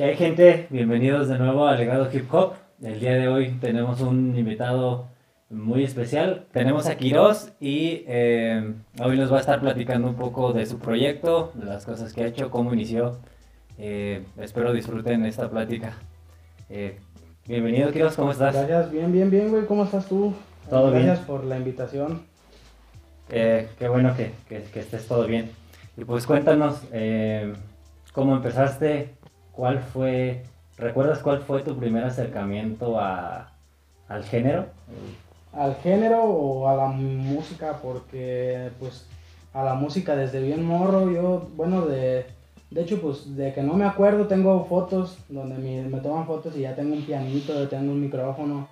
¿Qué hay gente? Bienvenidos de nuevo a Legado Hip Hop. El día de hoy tenemos un invitado muy especial. Tenemos a Quiroz y eh, hoy nos va a estar platicando un poco de su proyecto, de las cosas que ha hecho, cómo inició. Eh, espero disfruten esta plática. Eh, bienvenido Quiroz, ¿cómo estás? Gracias, bien, bien, bien, güey. ¿Cómo estás tú? Todo Gracias bien. por la invitación. Eh, qué bueno que, que- que estés todo bien. Y pues cuéntanos cómo empezaste, cuál fue, ¿recuerdas cuál fue tu primer acercamiento a, al género? ¿Al género o a la música? Porque, pues, a la música desde bien morro, yo, bueno, de, de hecho, pues, de que no me acuerdo, tengo fotos donde me, me toman fotos y ya tengo un pianito, tengo un micrófono.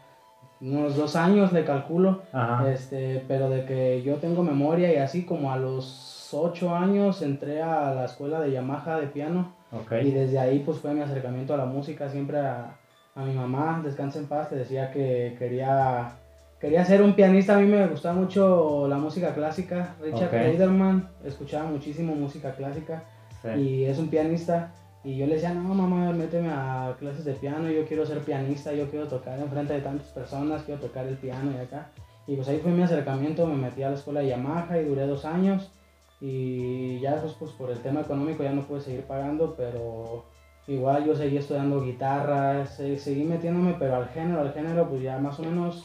Unos dos años le calculo. Ajá. Este, pero de que yo tengo memoria y así como a los ocho años entré a la escuela de Yamaha de piano. Y desde ahí pues fue mi acercamiento a la música, siempre a, a mi mamá, descansa en paz, le decía que quería, quería ser un pianista, a mí me gustaba mucho la música clásica, Richard Ok. Clayderman, escuchaba muchísimo música clásica Sí. y es un pianista y yo le decía, no mamá, méteme a clases de piano, yo quiero ser pianista, yo quiero tocar en frente de tantas personas, quiero tocar el piano y acá. Y pues ahí fue mi acercamiento, me metí a la escuela de Yamaha y duré dos años y ya después pues por el tema económico ya no pude seguir pagando, pero igual yo seguí estudiando guitarra, se- seguí metiéndome, pero al género, al género pues ya más o menos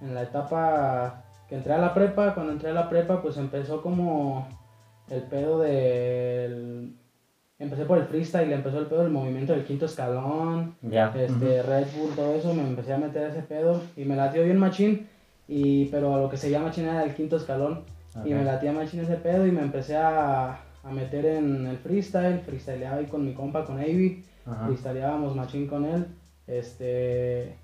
en la etapa que entré a la prepa, cuando entré a la prepa pues empezó como el pedo del... Empecé por el freestyle, empezó el pedo del movimiento del quinto escalón, Ya. este, Red Bull, todo eso, me empecé a meter ese pedo y me latió bien machín, y, pero a lo que se llama machín era el quinto escalón, y me latía machín ese pedo y me empecé a, a meter en el freestyle, freestyleaba ahí con mi compa, con Avi, freestyleábamos machín con él, este...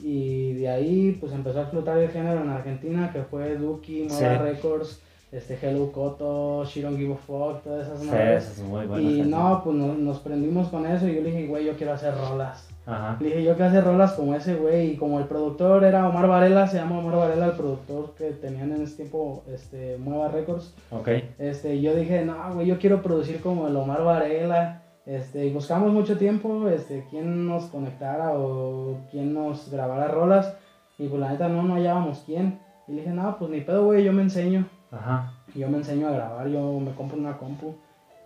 Y de ahí pues empezó a explotar el género en Argentina, que fue Duki, Nueva Sí. Records, este Hello Koto, She Don't Give a Fuck, todas esas Sí, madres. es. Y no, pues nos, nos prendimos con eso y yo le dije, güey, yo quiero hacer rolas. Ajá. Le dije, yo quiero hacer rolas como ese güey. Y como el productor era Omar Varela, se llama Omar Varela, el productor que tenían en ese tiempo este, Nueva Records. Ok. Este, yo dije, no, güey, yo quiero producir como el Omar Varela. Este, y buscamos mucho tiempo, este, quién nos conectara o quién nos grabara rolas. Y pues la neta no, no hallábamos quién. Y le dije, no, pues ni pedo, güey, yo me enseño. Ajá. Yo me enseño a grabar, yo me compro una compu.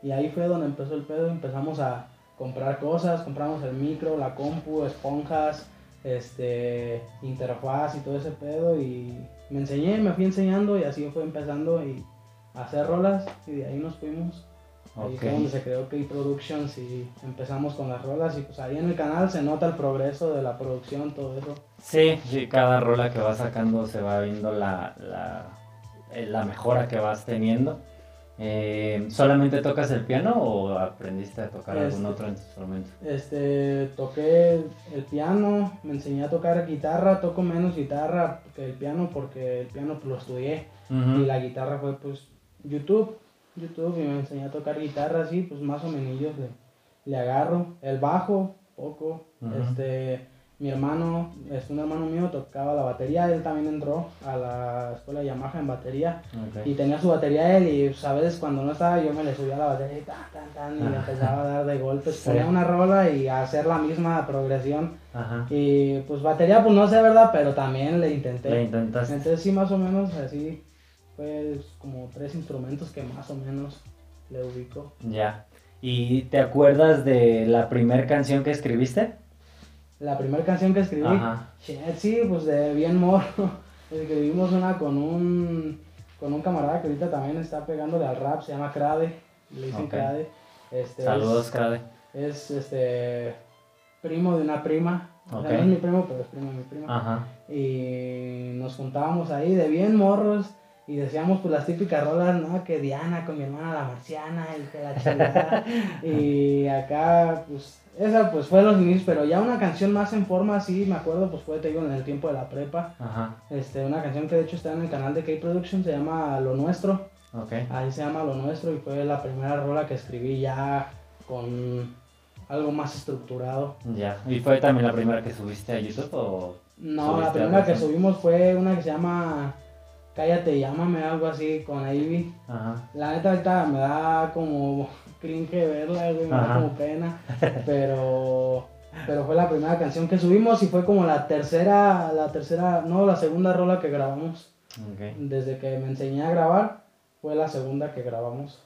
Y ahí fue donde empezó el pedo, empezamos a comprar cosas, compramos el micro, la compu, esponjas, este, interfaz y todo ese pedo. Y me enseñé, me fui enseñando y así fue empezando y a hacer rolas y de ahí nos fuimos. Ahí Ok. fue donde se creó K-Productions y empezamos con las rolas y pues ahí en el canal se nota el progreso de la producción, todo eso. Sí, sí, cada rola que vas sacando se va viendo la, la, eh, la mejora que vas teniendo. Eh, ¿Solamente tocas el piano o aprendiste a tocar algún Este- otro instrumento? Este, toqué el piano, me enseñé a tocar guitarra, toco menos guitarra que el piano porque el piano pues, lo estudié y la guitarra fue pues YouTube, YouTube y me enseñé a tocar guitarra así, pues más o menos le, le agarro. El bajo, poco, este, mi hermano, es un hermano mío tocaba la batería, él también entró a la escuela de Yamaha en batería y tenía su batería él y pues, a veces cuando no estaba yo me le subía a la batería y tan, tan, tan, y le empezaba a dar de golpes, Sí. ponía una rola y a hacer la misma progresión Ajá. y pues batería pues no sé verdad, pero también le intenté. Le intentaste. Entonces sí más o menos así fue como tres instrumentos que más o menos le ubico. Ya. ¿Y te acuerdas de la primera canción que escribiste? La primera canción que escribí, shit, sí, pues de bien morro. Escribimos una con un con un camarada que ahorita también está pegándole al rap, se llama Crade, le dicen Ok. Crade. Este, Saludos, es- Crade. Es, este primo de una prima. O sea, Ok. no es mi primo, pero es primo de mi prima. Ajá. Y nos juntábamos ahí de bien morros y decíamos pues las típicas rolas, ¿no? Que Diana con mi hermana la marciana y que la chingada. y acá pues esa pues fue los inicios, pero ya una canción más en forma así, me acuerdo, pues fue, te digo, en el tiempo de la prepa. Ajá. Este, una canción que de hecho está en el canal de K-Production, se llama Lo Nuestro. Ok. Ahí se llama Lo Nuestro y fue la primera rola que escribí ya con algo más estructurado. Ya. ¿Y fue también la primera que subiste a YouTube o...? No, ¿Subiste la primera que subimos fue una que se llama Cállate, llámame, algo así con Ivy. Ajá. La neta ahorita me da como cringe verla, güey, me da como pena. Pero, pero fue la primera canción que subimos y fue como la tercera, la tercera, no, la segunda rola que grabamos. Ok. Desde que me enseñé a grabar, fue la segunda que grabamos.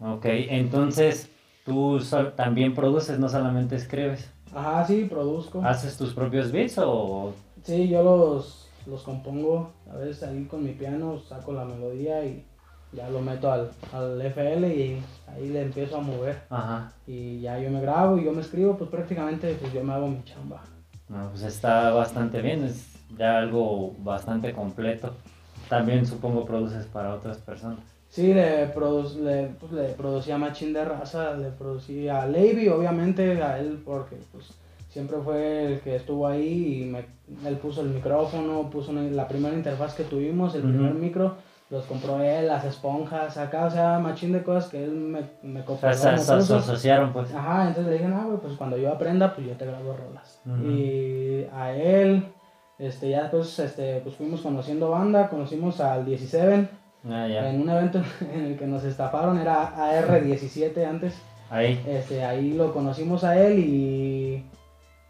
Ok, entonces tú también produces, no solamente escribes. Ajá, sí, produzco. ¿Haces tus propios beats o...? Sí, yo los, los compongo, a veces ahí con mi piano, saco la melodía y ya lo meto al, al FL y ahí le empiezo a mover. Ajá. Y ya yo me grabo y yo me escribo, pues prácticamente pues yo me hago mi chamba. No, pues está bastante bien, es ya algo bastante completo. También supongo produces para otras personas. Sí, le, produ- le, pues, le producí a Machín de Raza, le producí a Levy, obviamente, a él porque pues siempre fue el que estuvo ahí y me, él puso el micrófono, puso una- la primera interfaz que tuvimos, el primer micro, los compró él, las esponjas, acá, o sea, Machín de cosas que él me, me compró. se, asociaron pues. Ajá, entonces le dije, no, güey, pues cuando yo aprenda, pues yo te grabo rolas. Y a él, este, ya después, este, pues fuimos conociendo banda, conocimos al 17 Ah, en un evento en el que nos estafaron, era AR17 antes, Ahí. este, ahí lo conocimos a él y,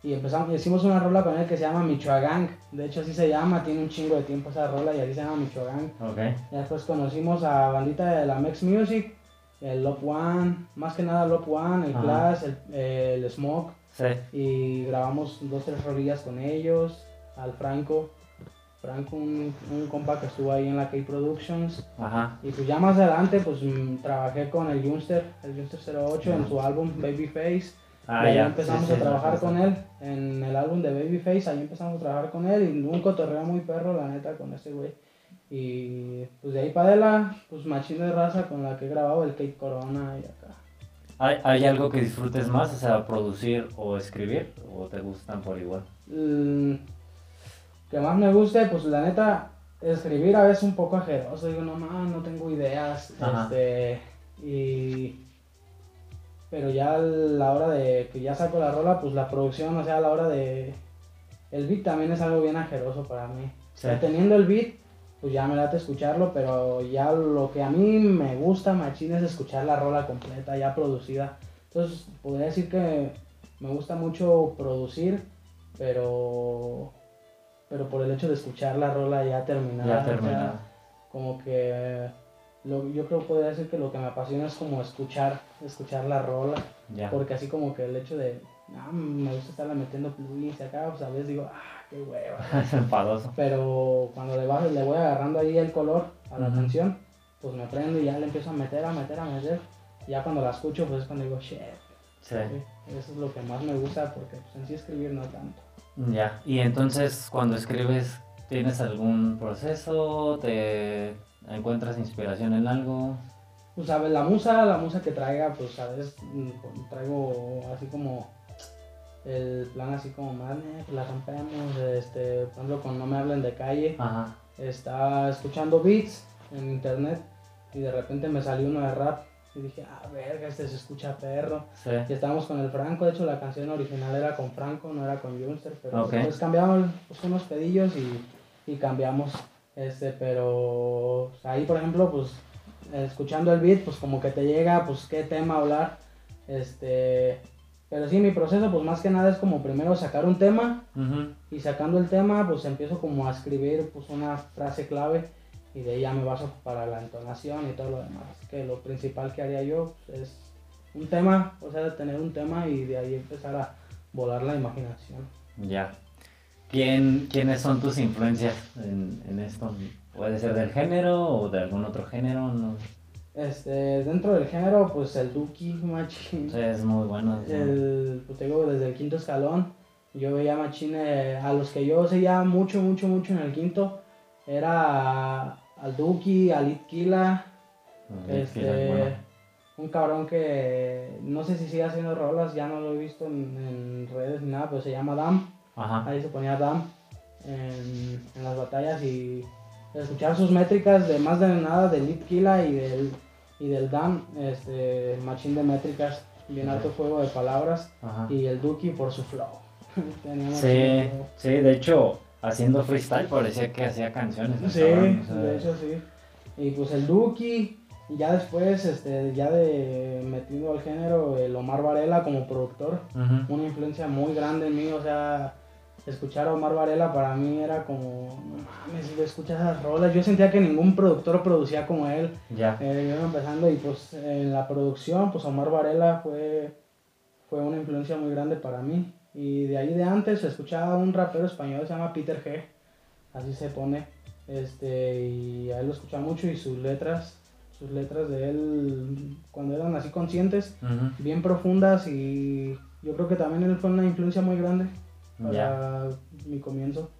y empezamos, hicimos una rola con él que se llama Michoacán, de hecho así se llama, tiene un chingo de tiempo esa rola y así se llama Michoacán. Ok. Ya después conocimos a bandita de la Mex Music, el Lop One, más que nada Lop One, el Ajá. Class, el, el Smoke, Sí. y grabamos dos, tres rolillas con ellos, al Franco, Franco, un, un compa que estuvo ahí en la K Productions, Ajá. y pues ya más adelante pues mm, trabajé con el Junster, el Junster 08 en Ajá. su álbum Babyface, Ah, y ahí ya. empezamos Sí, a trabajar sí. con él, en el álbum de Babyface, ahí empezamos a trabajar con él, y un cotorreo muy perro, la neta, con ese güey. Y pues de ahí para adelante, pues machín de raza con la que he grabado el Kate Corona y acá. ¿Hay, ¿Hay algo que disfrutes más? O sea, producir o escribir. ¿O te gustan por igual? Mm, que más me guste, pues la neta, escribir a veces un poco ajeroso, digo, no mames, no tengo ideas, Ajá. este, y... Pero ya a la hora de que ya saco la rola, pues la producción, o sea, a la hora de... El beat también es algo bien ajeroso para mí. O sea, Sí. teniendo el beat, pues ya me late escucharlo, pero ya lo que a mí me gusta, machín, es escuchar la rola completa, ya producida. Entonces, podría decir que me gusta mucho producir, pero pero por el hecho de escuchar la rola ya terminada. Ya o sea, terminado. como que lo- yo creo que podría decir que lo que me apasiona es como escuchar, escuchar la rola, Ya. porque así como que el hecho de, ah, me gusta estarla metiendo plugins acá, pues a veces digo, ah, qué hueva. Es enfadoso. Pero cuando le, bajo, le voy agarrando ahí el color a la Ujú. canción, pues me prendo y ya le empiezo a meter, a meter, a meter. Y ya cuando la escucho, pues es cuando digo, shit. Sí, Eso es lo que más me gusta porque pues, en sí escribir no tanto. Ya. Y entonces, cuando escribes, ¿tienes algún proceso? ¿Te encuentras inspiración en algo? Pues sabes, la musa, la musa que traiga, pues sabes, mm, con- traigo así como el plan así como más, pues la rompemos, este, por ejemplo, cuando no me hablen de calle, Ajá. estaba escuchando beats en internet y de repente me salió uno de rap y dije, ah, verga, este se escucha perro. Sí. Y estábamos con el Franco, de hecho la canción original era con Franco, no era con Junster, pero Ok. pues cambiamos pues, unos pedillos y, y cambiamos, este, pero pues, ahí por ejemplo, pues escuchando el beat, pues como que te llega, pues qué tema hablar, este, pero sí, mi proceso pues más que nada es como primero sacar un tema Ujú. y sacando el tema, pues empiezo como a escribir pues una frase clave y de ahí ya me baso para la entonación y todo lo demás. Que lo principal que haría yo pues, es un tema, o sea, tener un tema y de ahí empezar a volar la imaginación. Ya. ¿Quién, ¿Quiénes son tus influencias en, en esto? ¿Puede ser del género o de algún otro género? No. Este, dentro del género, pues el Duki, Machín, Sí, es muy bueno. ¿no? el, pues, digo, desde el quinto escalón, yo veía Machín, eh, a los que yo seguía mucho, mucho, mucho en el quinto, era al Duki, al Itkila, Este, bueno. un cabrón que no sé si sigue haciendo rolas, ya no lo he visto en, en redes ni nada, pero se llama Dam. Ajá. Ahí se ponía Dam en, en las batallas y escuchar sus métricas de más de nada del Lead Killa y del, y del Dam, este, machín de métricas, bien alto juego de palabras, Ajá. y el Duki por su flow. Sí, sí, de hecho, haciendo freestyle, parecía que hacía canciones. Sí, de hecho sí. Y pues el Duki, y ya después, este, ya de metido al género, el Omar Varela como productor, una influencia muy grande en mí, o sea, escuchar a Omar Varela para mí era como, no mames, escuchas esas rolas, yo sentía que ningún productor producía como él, ya. Eh, yo iba empezando y pues en la producción, pues Omar Varela fue, fue una influencia muy grande para mí, y de ahí de antes escuchaba un rapero español se llama Peter G, así se pone, este, y a él lo escuchaba mucho y sus letras sus letras de él cuando eran así conscientes, bien profundas y yo creo que también él fue una influencia muy grande para mi comienzo.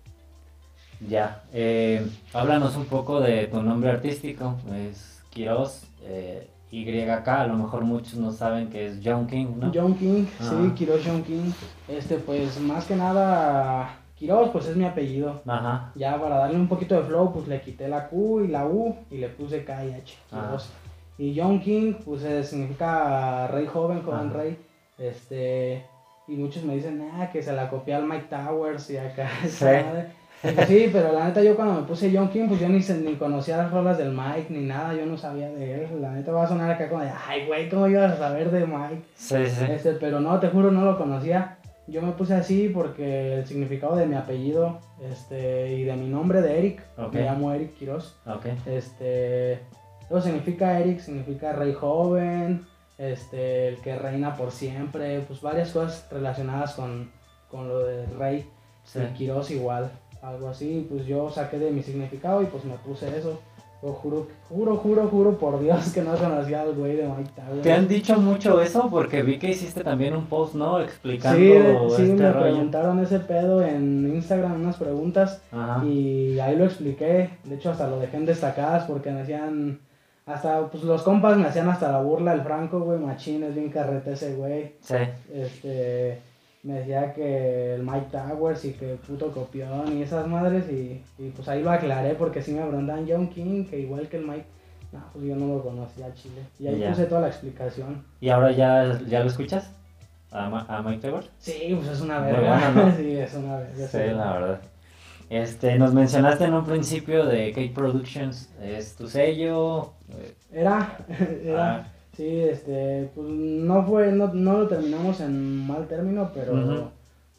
Ya, eh, háblanos un poco de tu nombre artístico, es Quiroz, eh, YK, a lo mejor muchos no saben que es John King, ¿no? John King, sí, Quiroz John King, este pues más que nada Quiroz, pues es mi apellido. Ajá. Ya para darle un poquito de flow, pues le quité la Q y la U y le puse K y H. Quiroz. Y John King, pues eh, significa rey joven, joven rey. Este, y muchos me dicen, ah, que se la copié al Mike Towers y acá. Sí. Sí, pero la neta yo cuando me puse John King, pues yo ni, ni conocía las rolas del Mike ni nada, yo no sabía de él. La neta va a sonar acá como de, ay, güey, ¿cómo ibas a saber de Mike? Sí, sí. Este, pero no, te juro, no lo conocía. Yo me puse así porque el significado de mi apellido este, y de mi nombre de Eric, me llamo Eric Quiroz. Okay. Este, luego significa Eric, significa rey joven, este, el que reina por siempre, pues varias cosas relacionadas con, con lo de rey. Sí. Quiroz igual, algo así, pues yo saqué de mi significado y pues me puse eso juro, juro, juro, juro por Dios que no conocía al güey de Mike Towers. ¿Te han dicho mucho eso? Porque vi que hiciste también un post, ¿no? Explicando sí, sí, este me preguntaron ese pedo en Instagram, unas preguntas. Y ahí lo expliqué. De hecho, hasta lo dejé en destacadas porque me hacían... Hasta, pues los compas me hacían hasta la burla el Franco, güey, machín, es bien carrete ese güey. Sí. Este me decía que el Mike Towers y que puto copión y esas madres y, pues ahí lo aclaré porque sí me preguntan John King, que igual que el Mike, no, pues yo no lo conocía Chile. Y ahí puse toda la explicación. ¿Y ahora ya, ya lo escuchas? ¿A, Mike Towers? Sí, pues es una verga. sí, es una verga. Sí, la verdad. Este, nos mencionaste en un principio de Cake Productions, ¿es tu sello? Era, era. Ah. Sí, este, pues no fue, no, no lo terminamos en mal término, pero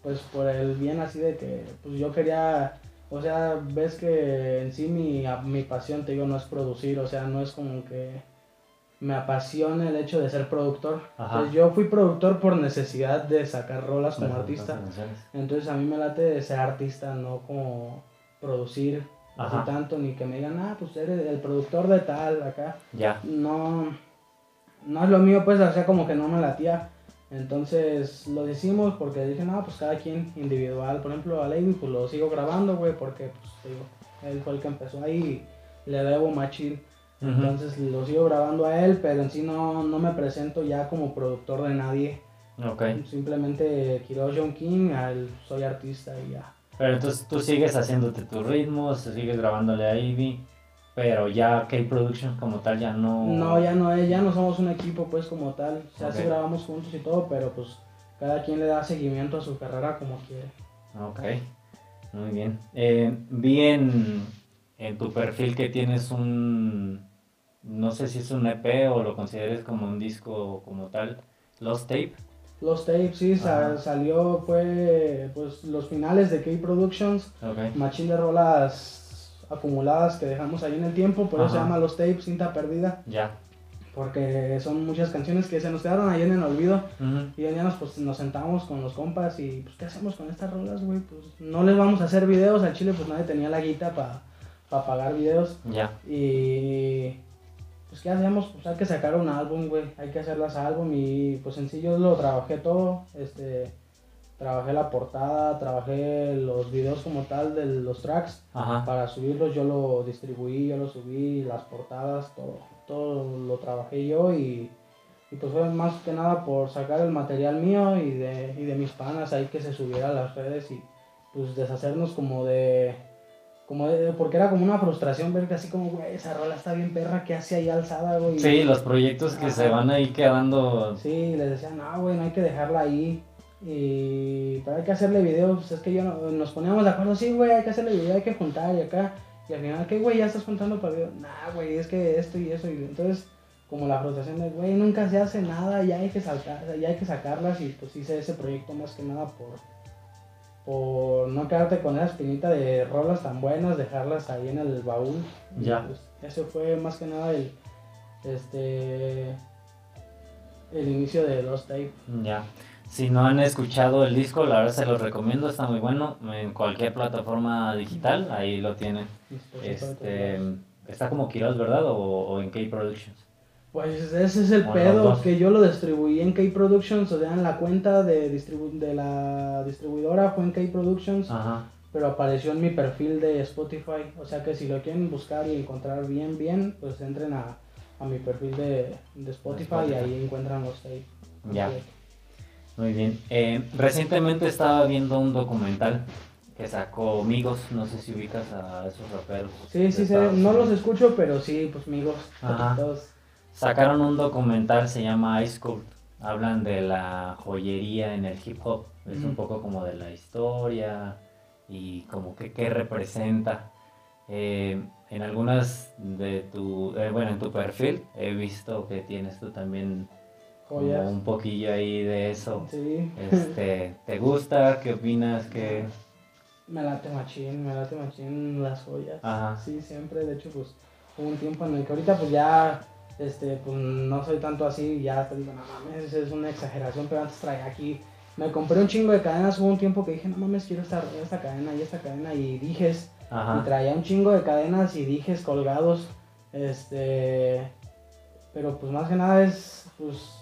pues por el bien así de que, pues yo quería, o sea, ves que en sí mi, mi pasión, te digo, no es producir, o sea, no es como que me apasiona el hecho de ser productor. Pues yo fui productor por necesidad de sacar rolas como artista. Entonces a mí me late de ser artista, no como producir así tanto, ni que me digan, ah, pues eres el productor de tal, acá. Ya. No no es lo mío, pues, o sea, como que no me latía. Entonces lo decimos porque dije, no, pues cada quien individual. Por ejemplo, a Lady, pues lo sigo grabando, güey, porque, pues, digo, él fue el que empezó ahí y le debo machín. Entonces lo sigo grabando a él, pero en sí no, no me presento ya como productor de nadie. Ok. Simplemente quiero John King, soy artista y ya. Pero entonces tú sigues haciéndote tus ritmos, sigues grabándole a Ivy. Pero ya K-Production como tal ya no... No, ya no es, ya no somos un equipo pues como tal. O sea, sí grabamos juntos y todo, pero pues cada quien le da seguimiento a su carrera como quiere. Ok, muy bien. Eh, vi en, tu perfil que tienes un... No sé si es un EP o lo consideres como un disco como tal. Lost Tape. Lost Tape, sí, salió, fue pues los finales de K-Productions. Okay. Machine de rolas acumuladas que dejamos ahí en el tiempo, por eso se llama Los Tapes, cinta perdida. Ya. Porque son muchas canciones que se nos quedaron ahí en el olvido. Y ya nos, pues, nos sentamos con los compas y, pues, ¿qué hacemos con estas rolas, güey? Pues no les vamos a hacer videos. Al Chile, pues nadie tenía la guita para pa pagar videos. Ya. Y, pues, ¿qué hacemos? Pues hay que sacar un álbum, güey. Hay que hacerlas álbum. Y, pues, yo lo trabajé todo. Este trabajé la portada, trabajé los videos como tal de los tracks para subirlos, yo lo distribuí, yo lo subí, las portadas, todo, todo lo trabajé yo y, pues fue más que nada por sacar el material mío y de, y de mis panas ahí que se subiera a las redes y pues deshacernos como de como porque era como una frustración ver que así como, güey, esa rola está bien perra, que hace ahí alzada, güey? Sí, los proyectos que se van ahí quedando. Sí, les decía, no, güey, no hay que dejarla ahí. Y pero hay que hacerle video, pues es que yo no- nos poníamos de acuerdo, sí, güey, hay que hacerle video, hay que juntar y acá. Y al final, ¿qué, güey? Ya estás juntando para video. Nah, güey, es que esto y eso. Y entonces, como la frustración de, güey, nunca se hace nada, ya hay que saltar, ya hay que sacarlas. Y pues hice ese proyecto más que nada por, por no quedarte con esa espinita de rolas tan buenas, dejarlas ahí en el baúl. Ya. pues, eso fue más que nada el, este, el inicio de Lost Tape. Ya. Si no han escuchado el disco, la verdad se los recomiendo, está muy bueno. En cualquier plataforma digital, ahí lo tienen. Este, está como Quiroz, ¿verdad? O, o en K Productions. Pues ese es el O los pedo, que yo lo distribuí en K Productions, o sea, en la cuenta de, distribu- de la distribuidora fue en K Productions, Ajá. pero apareció en mi perfil de Spotify, o sea que si lo quieren buscar y encontrar bien, bien, pues entren a, a mi perfil de, de Spotify, y ahí encuentran los tapes. Ya. Muy bien. Eh, recientemente estaba viendo un documental que sacó Migos, no sé si ubicas a esos raperos. Sí, sí, sé, no los escucho, pero sí, pues amigos, Ajá. todos. Sacaron un documental, se llama Ice Cold. Hablan de la joyería en el hip hop. Es un Ujú. poco como de la historia y como que qué representa. Eh, en algunas de tu, eh, bueno, en tu perfil he visto que tienes tú también como Joyas. un poquillo ahí de eso. Sí. Este, ¿te gusta? ¿Qué opinas? ¿Qué? Me late machín, me late machín las joyas. Ajá. Sí, siempre. De hecho, pues hubo un tiempo en el que ahorita pues ya, este, pues no soy tanto así, ya te digo, no mames, es una exageración, pero antes traía aquí, me compré un chingo de cadenas, hubo un tiempo que dije, no mames, quiero esta, esta cadena y esta cadena y dijes, y traía un chingo de cadenas y dijes colgados, este, pero pues más que nada es, pues,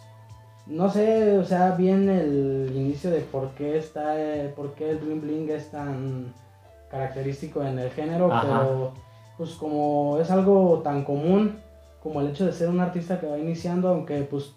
no sé, o sea, bien el inicio de por qué está, eh, por qué el bling bling es tan característico en el género, Ajá. pero pues como es algo tan común como el hecho de ser un artista que va iniciando, aunque pues,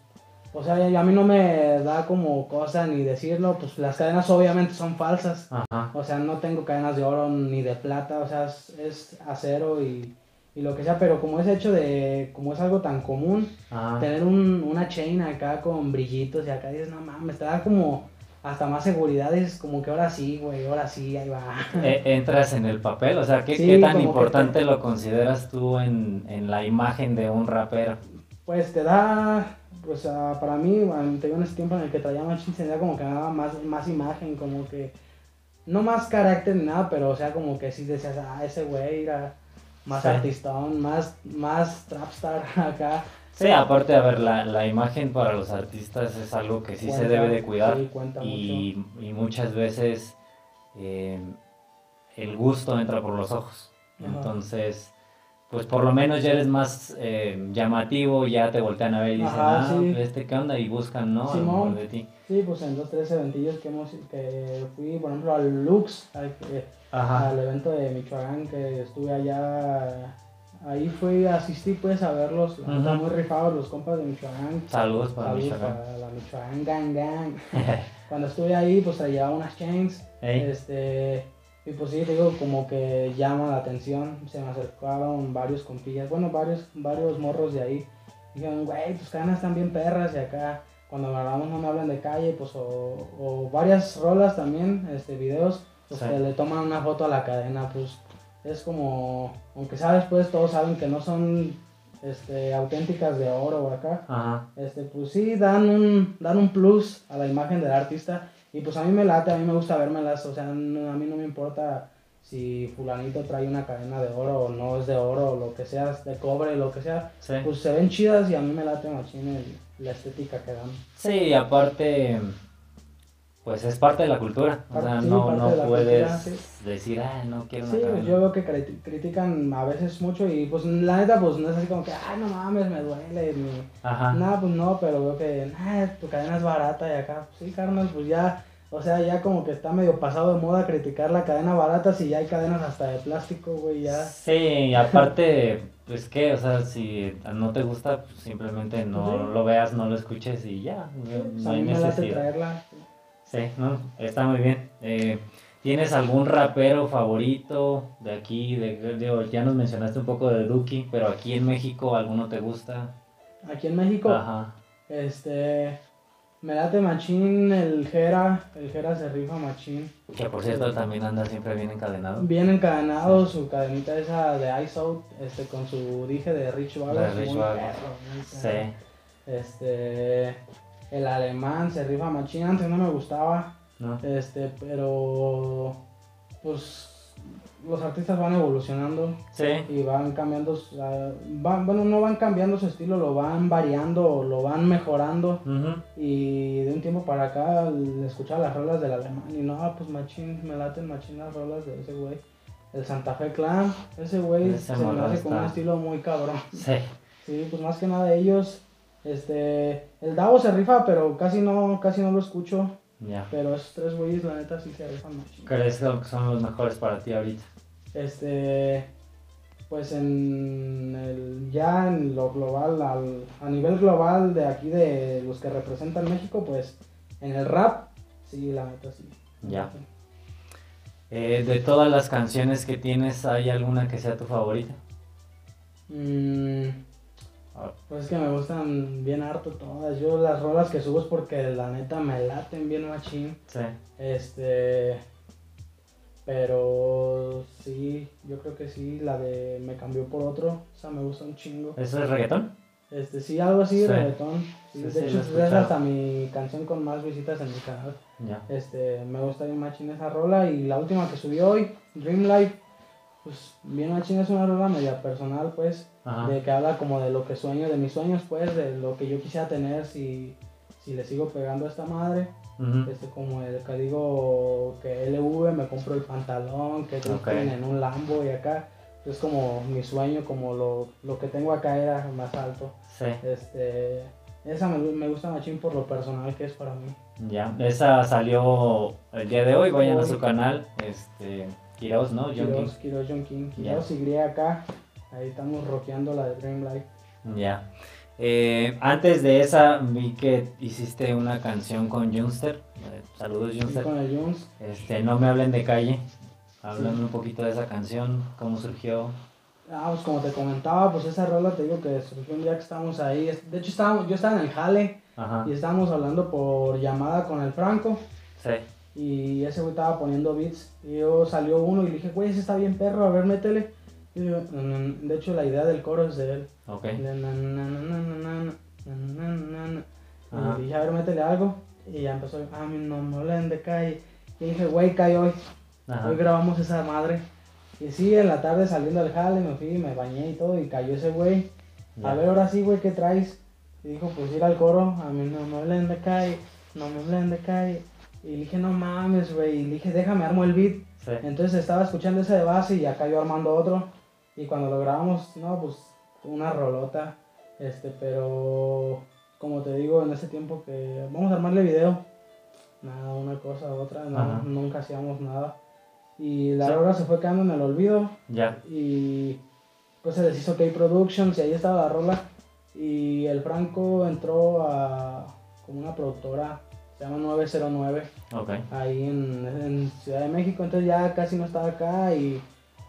o sea, a mí no me da como cosa ni decirlo, pues las cadenas obviamente son falsas. Ajá. O sea, no tengo cadenas de oro ni de plata, o sea, es, es acero y, y lo que sea, pero como ese hecho de, como es algo tan común, Ajá. tener un, una chain acá con brillitos y acá dices, no mames, te da como hasta más seguridad, dices como que ahora sí, güey, ahora sí, ahí va. E- entras en el papel, o sea, ¿qué, Sí, qué tan importante te- lo consideras tú en, en la imagen de un rapero? Pues te da, pues ah, para mí, bueno, te digo en ese tiempo en el que traía más tenía como que daba más, más imagen, como que, no más carácter ni nada, pero o sea, como que sí decías, ah, ese güey era más Sí. artistón, más, más trapstar acá. Sí, aparte, a ver, la, la imagen para los artistas es algo que sí se debe de cuidar sí, y, y muchas veces eh, el gusto entra por los ojos. Ajá. Entonces, pues por lo menos ya eres más eh, llamativo, ya te voltean a ver y dicen, Ajá, ah, sí. este qué onda, y buscan, ¿no? Simón. de ti. Sí, pues en dos, tres eventillos que hemos, que fui, por ejemplo, al Lux, al, al evento de Michoacán, que estuve allá, ahí fui, asistí pues a verlos, neta, Ujú. muy rifados los compas de Michoacán. Saludos para Saludos Michoacán. para la Michoacán Gang Gang. Cuando estuve ahí, pues traía unas chains, Ey. este, y pues sí, digo, como que llama la atención, se me acercaron varios compillas, bueno, varios, varios morros de ahí, dijeron, güey, tus cadenas están bien perras, y acá, cuando grabamos no me hablan de calle, pues, o, o varias rolas también, este, videos, pues Sí. que le toman una foto a la cadena, pues, es como, aunque sabes, pues, todos saben que no son, este, auténticas de oro acá, Ajá. este, pues sí, dan un, dan un plus a la imagen del artista. Y pues a mí me late, a mí me gusta vérmelas. O sea, no- a mí no me importa si fulanito trae una cadena de oro o no es de oro o lo que sea, de cobre, lo que sea. Sí. Pues se ven chidas y a mí me late machín la estética que dan. Sí, aparte, pues es parte de la cultura. O sea, sí, no, no de puedes cultura, sí. decir, ah, no quiero una Sí, pues cadena". yo veo que criti- critican a veces mucho y pues la neta pues no es así como que, ay no mames, me duele, ni, Ajá. Nada, pues no, pero veo que, ah, tu cadena es barata y acá, pues sí, carnal, pues ya, o sea, ya como que está medio pasado de moda criticar la cadena barata si ya hay cadenas hasta de plástico, güey, ya. Sí, y aparte, pues qué, o sea, si no te gusta, pues simplemente no Sí. lo veas, no lo escuches y ya, no, Pues hay necesidad. traerla. Sí, no, está muy bien. Eh, ¿Tienes algún rapero favorito de aquí? De, digo, ya nos mencionaste un poco de Duki, pero aquí en México, ¿alguno te gusta? Aquí en México, Ajá. este, Me late machín el Jera, el Jera se rifa machín. Que por cierto también anda siempre bien encadenado. Bien encadenado, su cadenita esa de Ice Out, este, con su dije de Rich. De muy Sí. Este, el alemán se rifa machín, antes no me gustaba, ¿no? este, pero pues los artistas van evolucionando Sí. y van cambiando, ah, van, bueno, no van cambiando su estilo, lo van variando, lo van mejorando. Y de un tiempo para acá escuchaba las rolas del alemán y no, pues machín, me laten machín las rolas de ese güey. El Santa Fe Clan, ese güey se me hace con un estilo muy cabrón. Sí. Sí, pues más que nada ellos, este, el Davo se rifa, pero casi no, casi no lo escucho. Ya. Pero esos tres güeyes, la neta, sí se rifan machín. ¿Crees que son los mejores para ti ahorita? Este, pues en el, ya en lo global, al- a nivel global de aquí de los que representan México, pues en el rap, sí, la neta sí. Ya. Eh, de todas las canciones que tienes, ¿hay alguna que sea tu favorita? Mm, Ah, pues es que me gustan bien harto todas. Yo las rolas que subo es porque la neta me laten bien machín. Sí. Este, pero sí, yo creo que sí, la de Me cambió por otro, o sea, me gusta un chingo. ¿Eso es reggaetón? Este, sí, algo así, Sí. reggaetón. Sí, Sí, de hecho, es hasta mi canción con más visitas en mi canal. Ya. Este, me gusta bien machín esa rola. Y la última que subí hoy, Dream Life, pues bien machín es una rola media personal, pues, Ajá. de que habla como de lo que sueño, de mis sueños, pues, de lo que yo quisiera tener si, si le sigo pegando a esta madre. Ujú. Este, como el que digo que LV me compro el pantalón, que Ok. tienen en un Lambo y acá. Es como mi sueño, como lo, lo que tengo acá era más alto. Sí. Este, esa me, me gusta machín por lo personal que es para mí. Ya. Esa salió el día de hoy. Vayan a su canal. Este. Kiros, ¿no? John Kiros, King. Kiros John King. Kiros Y acá. Ahí estamos rockeando la de Dream Life. Ya. Eh, antes de esa, vi que hiciste una canción con Junster. Eh, saludos, Junster. con el Jones. Este, no me hablen de calle. Háblame un poquito de esa canción, cómo surgió. Ah, pues como te comentaba, pues esa rola te digo que surgió un día que estábamos ahí. De hecho, estábamos, yo estaba en el jale Ajá. y estábamos hablando por llamada con el Franco. Sí. Y ese güey estaba poniendo beats. Y yo salió uno y le dije, güey, ese está bien perro, a ver, métele. De hecho, la idea del coro es de él. Ok. Y dije, a ver, métele algo. Y ya empezó, a mí no me de calle. Y dije, güey, cae hoy. Hoy grabamos esa madre. Y sí, en la tarde saliendo del jale, me fui, y me bañé y todo, y cayó ese güey. A ver, ahora sí, güey, ¿qué traes? Y dijo, pues ir al coro, a mí no me hablen de no me hablen de. Y dije, no mames, güey, y dije, déjame, armo el beat. Entonces estaba escuchando ese de base y ya cayó armando otro. Y cuando lo grabamos, no, pues una rolota. Este, pero como te digo, en ese tiempo que vamos a armarle video. Nada, una cosa, otra, no, nunca hacíamos nada. Y la Sí. rola se fue quedando en el olvido. Ya. Y pues se les hizo K Productions y ahí estaba la rola. Y el Franco entró a como una productora, se llama 909 Ok. ahí en, en Ciudad de México, entonces ya casi no estaba acá y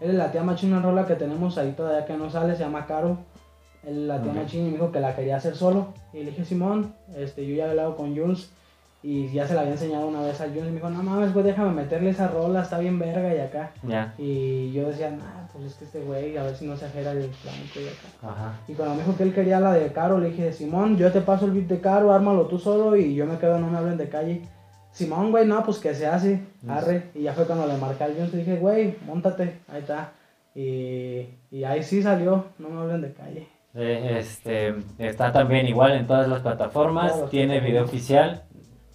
él la tía Machín una rola que tenemos ahí todavía que no sale, se llama Caro. Él la tía Ok. Machín y me dijo que la quería hacer solo y le dije Simón, este, yo ya he hablado con Jules y ya se la había enseñado una vez a Jules y me dijo, no mames, güey, déjame meterle esa rola, está bien verga y acá. Y yo decía, nah, pues es que este güey, a ver si no se ajera el blanco y acá. Ajá. Y cuando me dijo que él quería la de Caro, le dije, Simón, yo te paso el beat de Caro, ármalo tú solo y yo me quedo, no me hablen de calle. Simón, güey, no, pues que se hace, arre. Y ya fue cuando le marqué al Jones y dije, güey, montate, ahí está. Y, y ahí sí salió, no me hablen de calle. Eh, Este, está también igual en todas las plataformas. Tiene video oficial.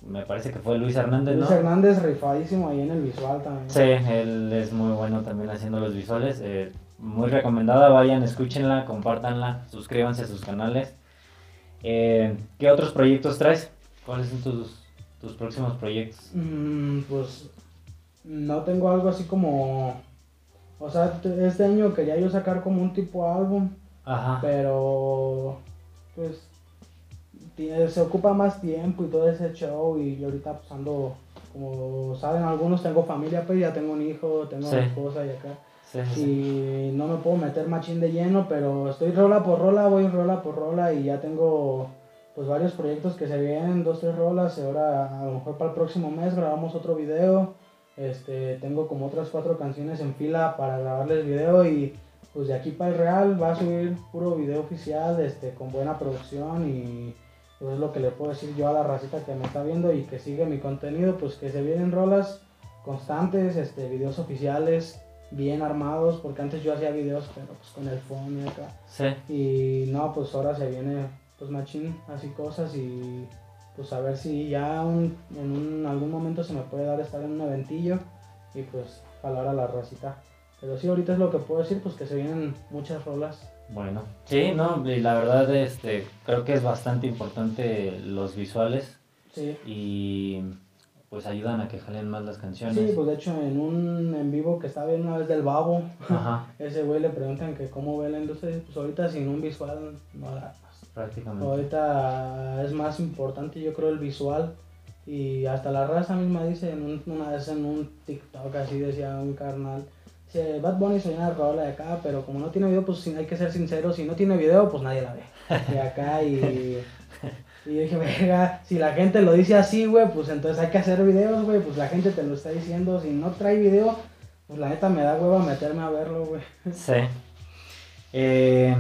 Me parece que fue Luis Hernández, Luis ¿no? Hernández rifadísimo ahí en el visual también. Sí, él es muy bueno también haciendo los visuales. eh, muy recomendada, vayan, escúchenla, compártanla, suscríbanse a sus canales. Eh, ¿Qué otros proyectos traes? ¿Cuáles son tus, tus próximos proyectos? Mm, pues no tengo algo así como... O sea, te- este año quería yo sacar como un tipo álbum. Ajá. pero pues tiene- se ocupa más tiempo y todo ese show y yo ahorita pues ando como saben algunos tengo familia pues ya tengo un hijo tengo Sí. una esposa y acá sí, sí. y no me puedo meter machín de lleno pero estoy rola por rola voy rola por rola y ya tengo pues varios proyectos que se vienen, dos, tres rolas, ahora a lo mejor para el próximo mes grabamos otro video, este, tengo como otras cuatro canciones en fila para grabarles video y pues de aquí para el Real va a subir puro video oficial, este, con buena producción y pues es lo que le puedo decir yo a la racita que me está viendo y que sigue mi contenido, pues que se vienen rolas constantes, este, videos oficiales, bien armados, porque antes yo hacía videos, pero pues con el phone y acá. Sí. Y no, pues ahora se viene, pues machín, así cosas y pues a ver si ya un- en un, algún momento se me puede dar estar en un eventillo y pues jalar a la racita. Pero sí, ahorita es lo que puedo decir, pues que se vienen muchas rolas. Bueno, sí, no, y la verdad, este, creo que es bastante importante los visuales Sí. y pues ayudan a que jalen más las canciones. Sí, pues de hecho en un en vivo que estaba viendo una vez del babo, Ajá, ese güey le preguntan que cómo ve la industria, pues ahorita sin un visual no. Prácticamente. Ahorita es más importante yo creo el visual y hasta la raza misma dice en un- una vez en un TikTok así decía un carnal, dice Bad Bunny soy una rola de acá, pero como no tiene video pues hay que ser sinceros, si no tiene video pues nadie la ve. De acá y... Y yo dije, verga, si la gente lo dice así, güey, pues entonces hay que hacer videos, güey, pues la gente te lo está diciendo, si no trae video, pues la neta me da hueva meterme a verlo, güey. Sí. Eh,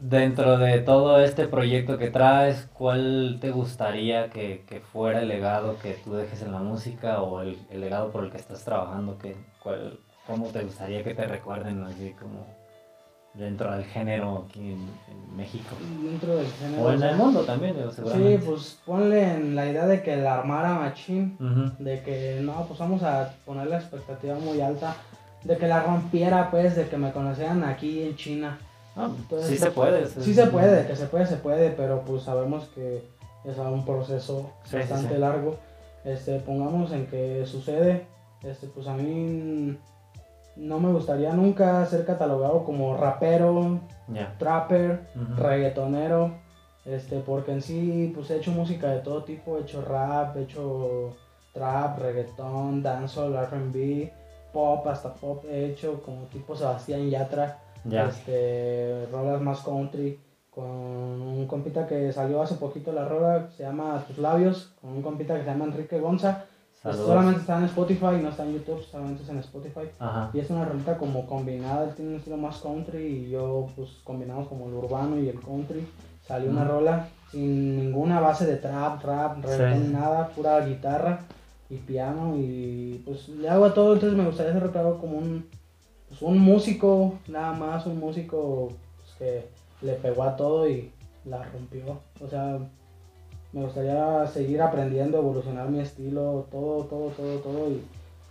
dentro de todo este proyecto que traes, ¿cuál te gustaría que, que fuera el legado que tú dejes en la música o el, el legado por el que estás trabajando? Que, cuál, ¿Cómo te gustaría que te recuerden así como dentro del género aquí en, en México? Dentro del género. O en el mundo también, digo, Sí, seguramente. pues ponle en la idea de que la armara machín, de que no, pues vamos a poner la expectativa muy alta, de que la rompiera, pues, de que me conocieran aquí en China. Ah, Entonces, sí se puede. Sí se puede, que se puede, se puede, pero pues sabemos que es un proceso Sí, bastante sí. largo. Este, pongamos en que sucede, este, pues a mí no me gustaría nunca ser catalogado como rapero, trapper, Ujú. reggaetonero, este, porque en sí, pues he hecho música de todo tipo, he hecho rap, he hecho trap, reggaetón, dancehall, R&B, pop, hasta pop he hecho como tipo Sebastián Yatra, Ya. este, rolas más country, con un compita que salió hace poquito la rola, se llama Tus Labios, con un compita que se llama Enrique Gonza, pues, solamente está en Spotify, no está en YouTube, solamente es en Spotify. Ajá. Y es una rolita como combinada, él tiene un estilo más country y yo pues combinamos como el urbano y el country. Salió una rola sin ninguna base de trap, rap, reggaetón, Sí. nada, pura guitarra y piano y pues le hago a todo, entonces me gustaría recordado como un, pues, un músico, nada más, un músico pues, que le pegó a todo y la rompió. O sea, me gustaría seguir aprendiendo, evolucionar mi estilo, todo, todo, todo, todo y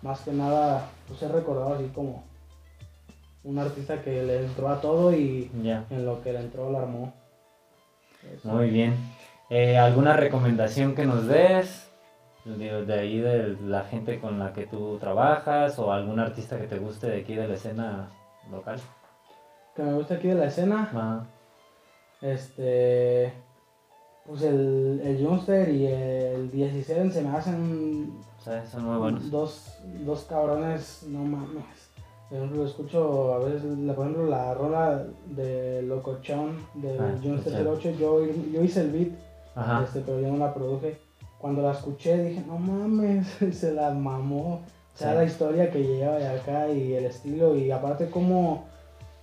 más que nada pues ser recordado así como un artista que le entró a todo y en lo que le entró la armó. Eso. Muy bien. Eh, ¿Alguna recomendación que nos des? De, de ahí de la gente con la que tú trabajas o algún artista que te guste de aquí de la escena local. Que me gusta aquí de la escena, este, pues el, el Junster y el 17 se me hacen O sea, son muy buenos. dos, dos cabrones, no mames. Por ejemplo, escucho a veces, por ejemplo, la rola de Locochón de Ah, Junster escuché. 08, yo, yo hice el beat, Ajá. este, pero yo no la produje. Cuando la escuché dije, no mames, se la mamó. O sea, Sí. la historia que lleva de acá y el estilo y aparte cómo,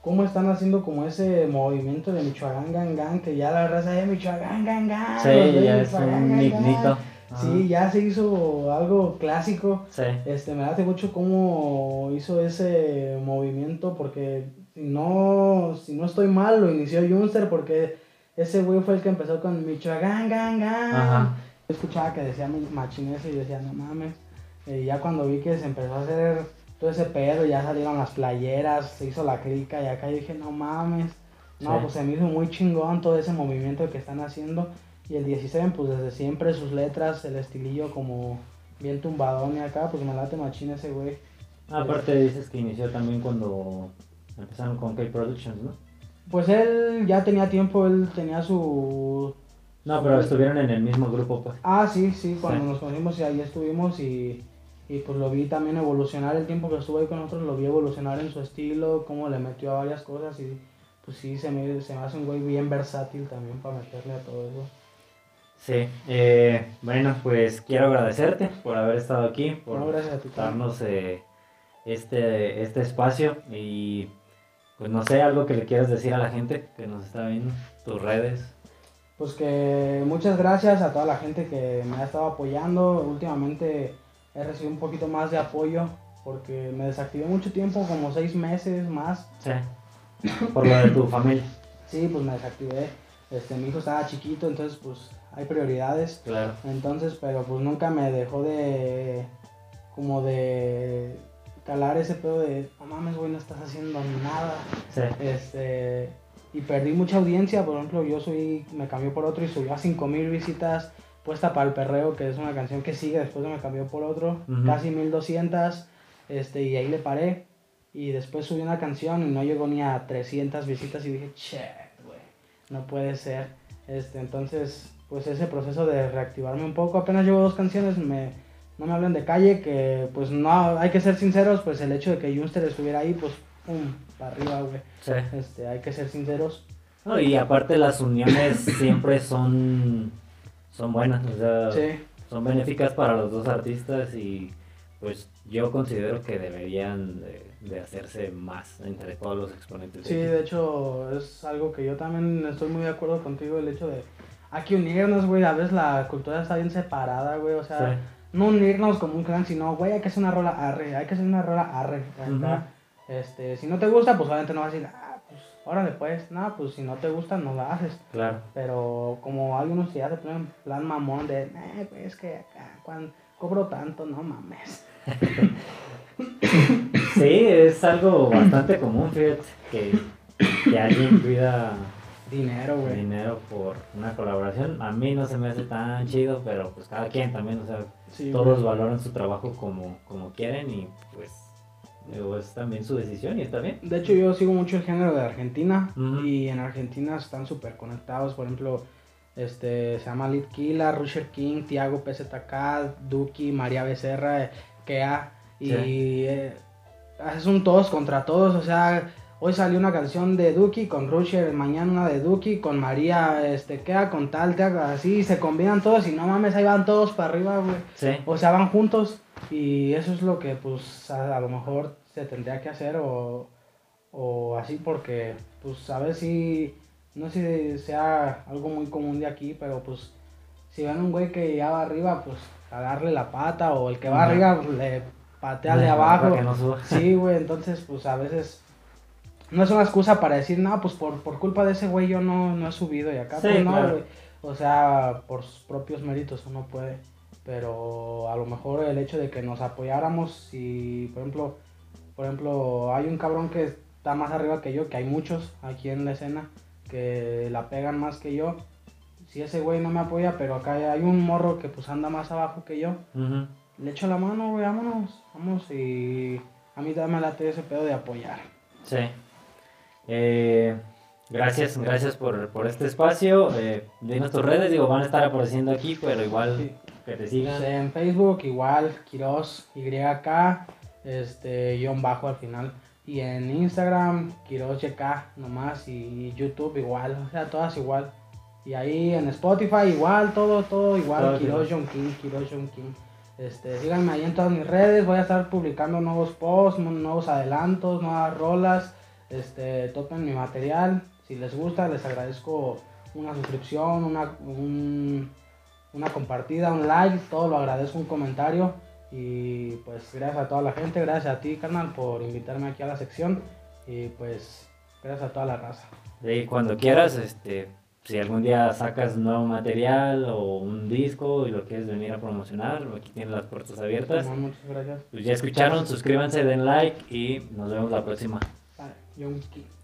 cómo están haciendo como ese movimiento de Michoacán Gang Gang, que ya la raza de Michoacán Gang Gang. Sí, ya es un. Sí, ya se hizo algo clásico. Sí. Este, me late mucho cómo hizo ese movimiento porque si no, si no estoy mal, lo inició Junster porque ese güey fue el que empezó con Michoacán, gang, gang. Ajá. Yo escuchaba que decía machines y decía, no mames. Y ya cuando vi que se empezó a hacer todo ese pedo, ya salieron las playeras, se hizo la crica y acá yo dije, no mames. No, Sí. pues se me hizo muy chingón todo ese movimiento que están haciendo. Y el 17, pues desde siempre sus letras, el estilillo como bien tumbadón y acá, pues me late machín ese güey. Aparte dices que inició también cuando empezaron con K-Productions, ¿no? Pues él ya tenía tiempo, él tenía su... No, pero estuvieron en el mismo grupo, pues. Ah, sí, sí, cuando Sí. nos conocimos y ahí estuvimos y, y pues lo vi también evolucionar el tiempo que estuvo ahí con nosotros, lo vi evolucionar en su estilo, cómo le metió a varias cosas y pues sí, se me, se me hace un güey bien versátil también para meterle a todo eso. Sí, eh, bueno, pues quiero agradecerte por haber estado aquí, por No, gracias a ti. también. darnos eh, este, este espacio y pues no sé, algo que le quieras decir a la gente que nos está viendo, tus redes. Pues que muchas gracias a toda la gente que me ha estado apoyando. Últimamente he recibido un poquito más de apoyo porque me desactivé mucho tiempo, como seis meses más. Sí, por lo de tu familia, Sí, pues me desactivé. Este, mi hijo estaba chiquito, entonces pues hay prioridades. claro. Entonces, pero pues nunca me dejó de como de calar ese pedo de, no mames, güey, no estás haciendo nada. Sí, Este, y perdí mucha audiencia, por ejemplo, yo subí, me cambió por otro y subió a 5000 visitas, puesta para el perreo, que es una canción que sigue, después me cambió por otro, Ujú. casi 1200, este, y ahí le paré. Y después subí una canción y no llegó ni a 300 visitas y dije, che, güey, no puede ser. Este, entonces, pues ese proceso de reactivarme un poco, apenas llevo dos canciones, me, no me hablen de calle, que pues no, hay que ser sinceros, pues el hecho de que Junster estuviera ahí, pues, pum, para arriba, güey. sí. Este, hay que ser sinceros. No, y aparte las uniones siempre son, son buenas, o sea, Sí, son benéficas para los dos artistas y pues yo considero que deberían de, de hacerse más entre todos los exponentes. de sí, aquí. de hecho es algo que yo también estoy muy de acuerdo contigo, el hecho de hay que unirnos, güey, a veces la cultura está bien separada, güey, o sea, Sí. no unirnos como un clan, sino, güey, hay que hacer una rola arre, hay que hacer una rola arre, acá. Este, si no te gusta, pues obviamente no vas a decir, ah, pues, órale, pues, no, pues si no te gusta, no la haces. Claro, Pero como algunos ya se ponen en plan mamón de, eh, pues es que acá, cuando cobro tanto, no mames. sí, es algo bastante común, fíjate, que, que alguien pida Dinero, güey. dinero por una colaboración. A mí no se me hace tan chido, pero pues cada quien también, o sea, Sí, todos valoran su trabajo como, como quieren y pues digo, es también su decisión y está bien. De hecho, yo sigo mucho el género de Argentina y en Argentina están súper conectados. Por ejemplo, este, se llama Litkila, Rusher King, Tiago PZK, Duki, María Becerra, eh, Kea. Y Sí. eh, es un todos contra todos. O sea, hoy salió una canción de Duki con Rusher, mañana una de Duki con María este, Kea, con tal, Tiago, así se combinan todos y no mames, ahí van todos para arriba, güey. Sí, O sea, van juntos y eso es lo que pues a, a lo mejor se tendría que hacer o, o así porque pues a ver si, no sé si sea algo muy común de aquí, pero pues si ven un güey que ya va arriba, pues a darle la pata o el que va arriba pues, le patea de Para abajo. que no suba. Sí, güey, entonces pues a veces no es una excusa para decir, no, pues por, por culpa de ese güey yo no, no he subido y acá Sí, pues no, claro. güey. O sea, por sus propios méritos uno puede. Pero a lo mejor el hecho de que nos apoyáramos, si por ejemplo, por ejemplo, hay un cabrón que está más arriba que yo, que hay muchos aquí en la escena que la pegan más que yo. Si ese güey no me apoya, pero acá hay un morro que pues anda más abajo que yo, le echo la mano, güey, vámonos, vamos y a mí me late ese pedo de apoyar. Sí. Eh, gracias, gracias por, por este espacio. Eh, dinos tus redes, digo, van a estar apareciendo aquí, pero igual Sí. que te sigan. Pues, en Facebook igual, Quiroz YK, este, guion bajo al final. Y en Instagram, Quiroz YK nomás, y YouTube igual, o sea, todas igual. Y ahí en Spotify igual, todo, todo igual, Quiroz John King, Quiroz John King. Este, síganme ahí en todas mis redes, voy a estar publicando nuevos posts, nu- nuevos adelantos, nuevas rolas. Este, topen mi material, si les gusta les agradezco una suscripción, una, un, una compartida, un like, todo lo agradezco, un comentario. Y pues gracias a toda la gente, gracias a ti, carnal, por invitarme aquí a la sección. Y pues gracias a toda la raza. Y cuando quieras, este, si algún día sacas nuevo material o un disco y lo quieres venir a promocionar, aquí tienes las puertas abiertas. Muchas gracias. Pues ya escucharon, suscríbanse, den like y nos vemos la próxima. Vale, John King.